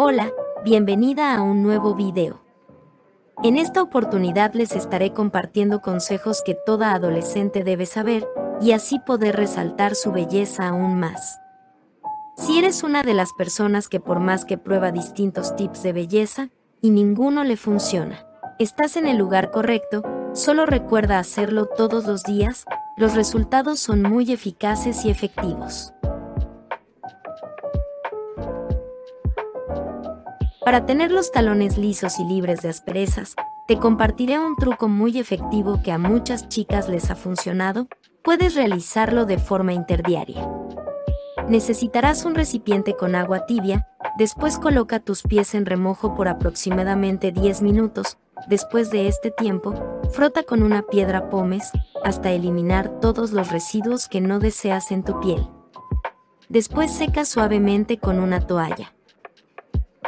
Hola, bienvenida a un nuevo video. En esta oportunidad les estaré compartiendo consejos que toda adolescente debe saber y así poder resaltar su belleza aún más. Si eres una de las personas que por más que prueba distintos tips de belleza y ninguno le funciona, estás en el lugar correcto, solo recuerda hacerlo todos los días, los resultados son muy eficaces y efectivos. Para tener los talones lisos y libres de asperezas, te compartiré un truco muy efectivo que a muchas chicas les ha funcionado. Puedes realizarlo de forma interdiaria. Necesitarás un recipiente con agua tibia, después coloca tus pies en remojo por aproximadamente 10 minutos. Después de este tiempo, frota con una piedra pómez hasta eliminar todos los residuos que no deseas en tu piel. Después seca suavemente con una toalla.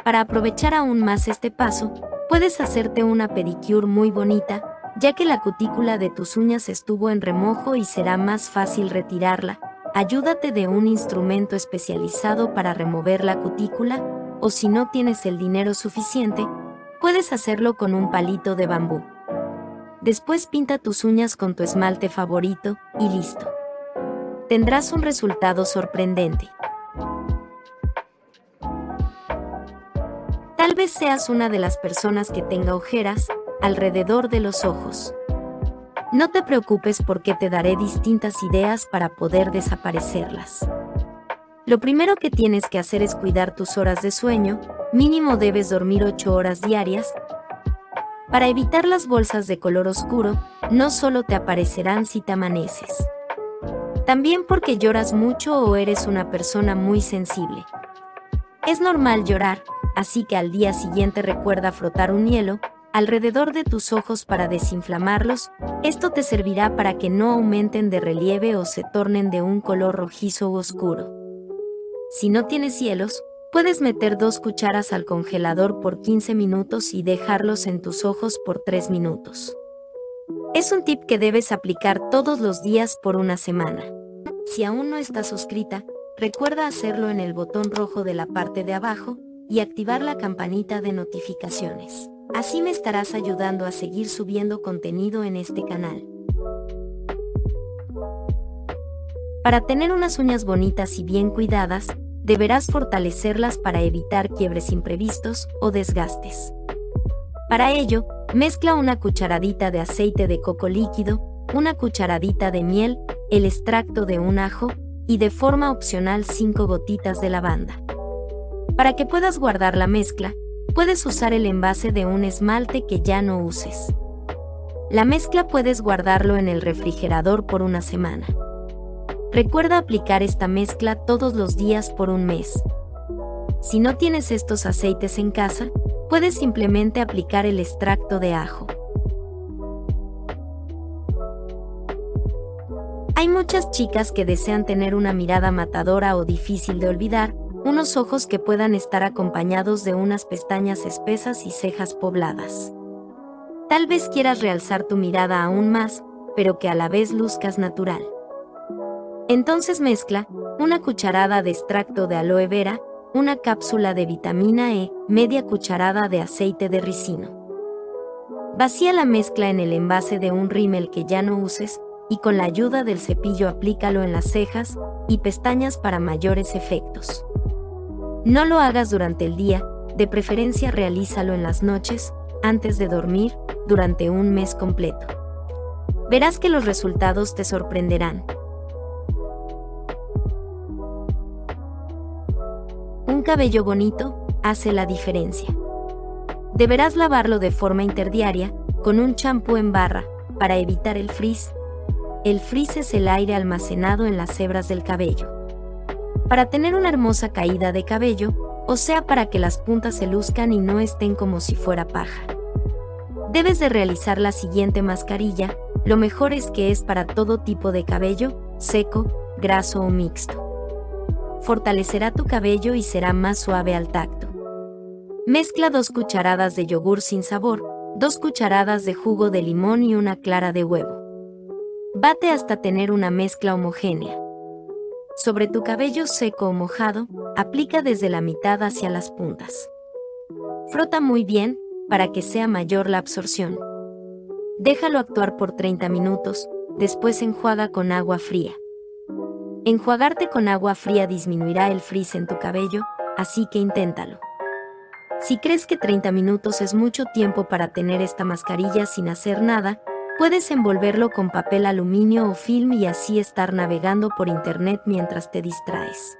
Para aprovechar aún más este paso, puedes hacerte una pedicure muy bonita, ya que la cutícula de tus uñas estuvo en remojo y será más fácil retirarla. Ayúdate de un instrumento especializado para remover la cutícula, o si no tienes el dinero suficiente, puedes hacerlo con un palito de bambú. Después pinta tus uñas con tu esmalte favorito y listo. Tendrás un resultado sorprendente. Tal vez seas una de las personas que tenga ojeras alrededor de los ojos. No te preocupes porque te daré distintas ideas para poder desaparecerlas. Lo primero que tienes que hacer es cuidar tus horas de sueño, mínimo debes dormir 8 horas diarias. Para evitar las bolsas de color oscuro, no solo te aparecerán si te amaneces. También porque lloras mucho o eres una persona muy sensible. Es normal llorar, así que al día siguiente recuerda frotar un hielo alrededor de tus ojos para desinflamarlos, esto te servirá para que no aumenten de relieve o se tornen de un color rojizo u oscuro. Si no tienes hielos, puedes meter dos cucharas al congelador por 15 minutos y dejarlos en tus ojos por 3 minutos. Es un tip que debes aplicar todos los días por una semana. Si aún no estás suscrita, recuerda hacerlo en el botón rojo de la parte de abajo y activar la campanita de notificaciones. Así me estarás ayudando a seguir subiendo contenido en este canal. Para tener unas uñas bonitas y bien cuidadas, deberás fortalecerlas para evitar quiebres imprevistos o desgastes. Para ello, mezcla una cucharadita de aceite de coco líquido, una cucharadita de miel, el extracto de un ajo y de forma opcional 5 gotitas de lavanda. Para que puedas guardar la mezcla, puedes usar el envase de un esmalte que ya no uses. La mezcla puedes guardarlo en el refrigerador por una semana. Recuerda aplicar esta mezcla todos los días por un mes. Si no tienes estos aceites en casa, puedes simplemente aplicar el extracto de ajo. Hay muchas chicas que desean tener una mirada matadora o difícil de olvidar, unos ojos que puedan estar acompañados de unas pestañas espesas y cejas pobladas. Tal vez quieras realzar tu mirada aún más, pero que a la vez luzcas natural. Entonces mezcla una cucharada de extracto de aloe vera, una cápsula de vitamina E, media cucharada de aceite de ricino. Vacía la mezcla en el envase de un rímel que ya no uses y con la ayuda del cepillo aplícalo en las cejas y pestañas para mayores efectos. No lo hagas durante el día, de preferencia realízalo en las noches, antes de dormir, durante un mes completo. Verás que los resultados te sorprenderán. Un cabello bonito hace la diferencia. Deberás lavarlo de forma interdiaria, con un champú en barra, para evitar el frizz. El frizz es el aire almacenado en las hebras del cabello para tener una hermosa caída de cabello, o sea para que las puntas se luzcan y no estén como si fuera paja. Debes de realizar la siguiente mascarilla, lo mejor es que es para todo tipo de cabello, seco, graso o mixto. Fortalecerá tu cabello y será más suave al tacto. Mezcla dos cucharadas de yogur sin sabor, dos cucharadas de jugo de limón y una clara de huevo. Bate hasta tener una mezcla homogénea. Sobre tu cabello seco o mojado, aplica desde la mitad hacia las puntas. Frota muy bien, para que sea mayor la absorción. Déjalo actuar por 30 minutos, después enjuaga con agua fría. Enjuagarte con agua fría disminuirá el frizz en tu cabello, así que inténtalo. Si crees que 30 minutos es mucho tiempo para tener esta mascarilla sin hacer nada, puedes envolverlo con papel aluminio o film y así estar navegando por internet mientras te distraes.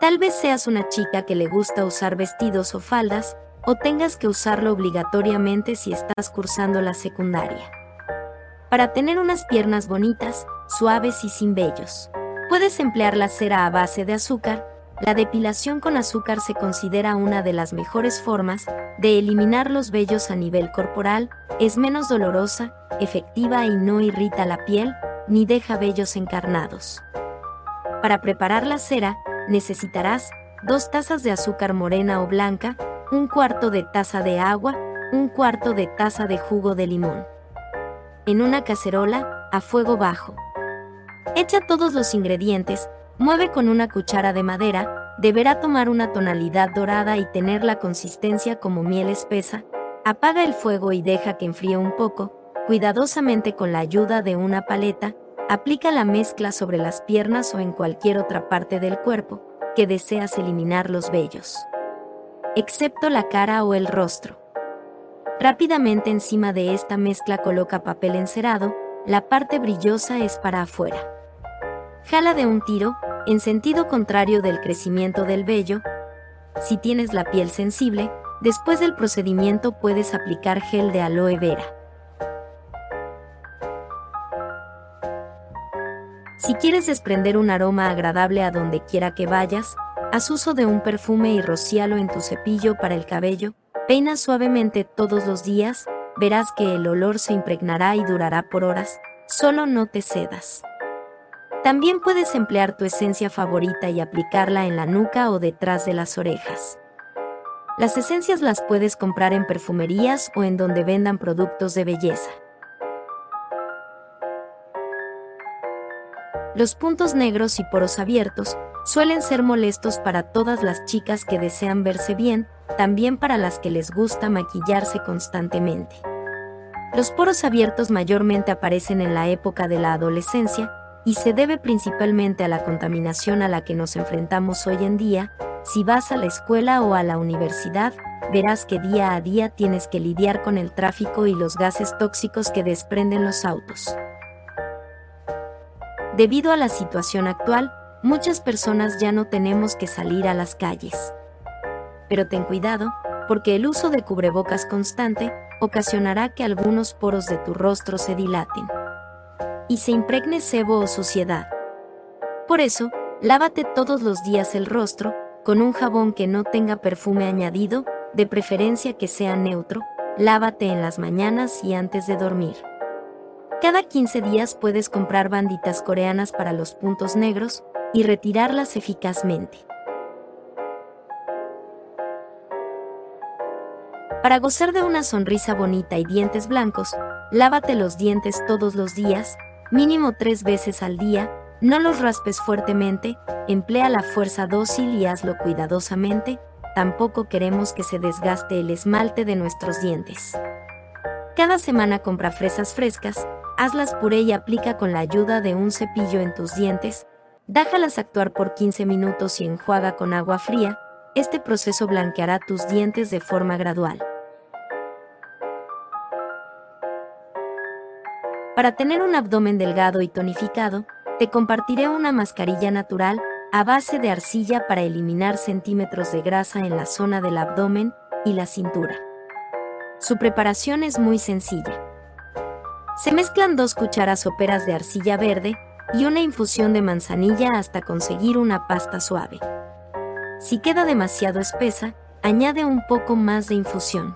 Tal vez seas una chica que le gusta usar vestidos o faldas, o tengas que usarlo obligatoriamente si estás cursando la secundaria. Para tener unas piernas bonitas, suaves y sin vellos, puedes emplear la cera a base de azúcar, la depilación con azúcar se considera una de las mejores formas de eliminar los vellos a nivel corporal, es menos dolorosa, efectiva y no irrita la piel, ni deja vellos encarnados. Para preparar la cera, necesitarás dos tazas de azúcar morena o blanca, un cuarto de taza de agua, un cuarto de taza de jugo de limón. En una cacerola, a fuego bajo. Echa todos los ingredientes, Mueve con una cuchara de madera, deberá tomar una tonalidad dorada y tener la consistencia como miel espesa. Apaga el fuego y deja que enfríe un poco. Cuidadosamente con la ayuda de una paleta, aplica la mezcla sobre las piernas o en cualquier otra parte del cuerpo que deseas eliminar los vellos, excepto la cara o el rostro. Rápidamente encima de esta mezcla coloca papel encerado, la parte brillosa es para afuera. Jala de un tiro, en sentido contrario del crecimiento del vello. Si tienes la piel sensible, después del procedimiento puedes aplicar gel de aloe vera. Si quieres desprender un aroma agradable a donde quiera que vayas, haz uso de un perfume y rocíalo en tu cepillo para el cabello, peina suavemente todos los días, verás que el olor se impregnará y durará por horas, solo no te cedas. También puedes emplear tu esencia favorita y aplicarla en la nuca o detrás de las orejas. Las esencias las puedes comprar en perfumerías o en donde vendan productos de belleza. Los puntos negros y poros abiertos suelen ser molestos para todas las chicas que desean verse bien, también para las que les gusta maquillarse constantemente. Los poros abiertos mayormente aparecen en la época de la adolescencia, y se debe principalmente a la contaminación a la que nos enfrentamos hoy en día, si vas a la escuela o a la universidad, verás que día a día tienes que lidiar con el tráfico y los gases tóxicos que desprenden los autos. Debido a la situación actual, muchas personas ya no tenemos que salir a las calles. Pero ten cuidado, porque el uso de cubrebocas constante ocasionará que algunos poros de tu rostro se dilaten y se impregne sebo o suciedad. Por eso, lávate todos los días el rostro, con un jabón que no tenga perfume añadido, de preferencia que sea neutro, lávate en las mañanas y antes de dormir. Cada 15 días puedes comprar banditas coreanas para los puntos negros y retirarlas eficazmente. Para gozar de una sonrisa bonita y dientes blancos, lávate los dientes todos los días, mínimo tres veces al día, no los raspes fuertemente, emplea la fuerza dócil y hazlo cuidadosamente, tampoco queremos que se desgaste el esmalte de nuestros dientes. Cada semana compra fresas frescas, hazlas puré y aplica con la ayuda de un cepillo en tus dientes, déjalas actuar por 15 minutos y enjuaga con agua fría, este proceso blanqueará tus dientes de forma gradual. Para tener un abdomen delgado y tonificado, te compartiré una mascarilla natural a base de arcilla para eliminar centímetros de grasa en la zona del abdomen y la cintura. Su preparación es muy sencilla. Se mezclan dos cucharas soperas de arcilla verde y una infusión de manzanilla hasta conseguir una pasta suave. Si queda demasiado espesa, añade un poco más de infusión.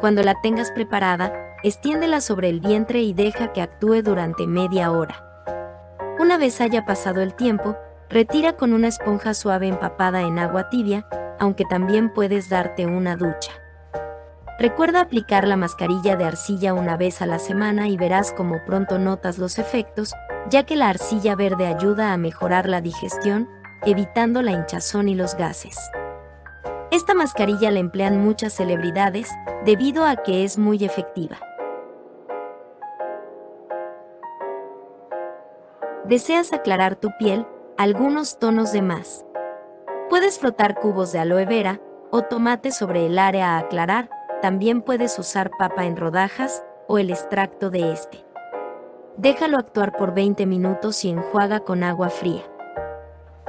Cuando la tengas preparada, extiéndela sobre el vientre y deja que actúe durante media hora. Una vez haya pasado el tiempo, retira con una esponja suave empapada en agua tibia, aunque también puedes darte una ducha. Recuerda aplicar la mascarilla de arcilla una vez a la semana y verás cómo pronto notas los efectos, ya que la arcilla verde ayuda a mejorar la digestión, evitando la hinchazón y los gases. Esta mascarilla la emplean muchas celebridades debido a que es muy efectiva. ¿Deseas aclarar tu piel? Algunos tonos de más. Puedes frotar cubos de aloe vera o tomate sobre el área a aclarar. También puedes usar papa en rodajas o el extracto de este. Déjalo actuar por 20 minutos y enjuaga con agua fría.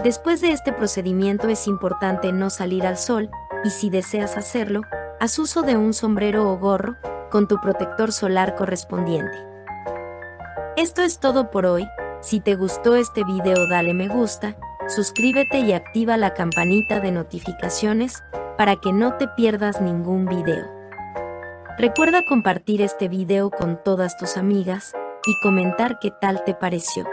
Después de este procedimiento es importante no salir al sol y si deseas hacerlo, haz uso de un sombrero o gorro con tu protector solar correspondiente. Esto es todo por hoy, si te gustó este video dale me gusta, suscríbete y activa la campanita de notificaciones para que no te pierdas ningún video. Recuerda compartir este video con todas tus amigas y comentar qué tal te pareció.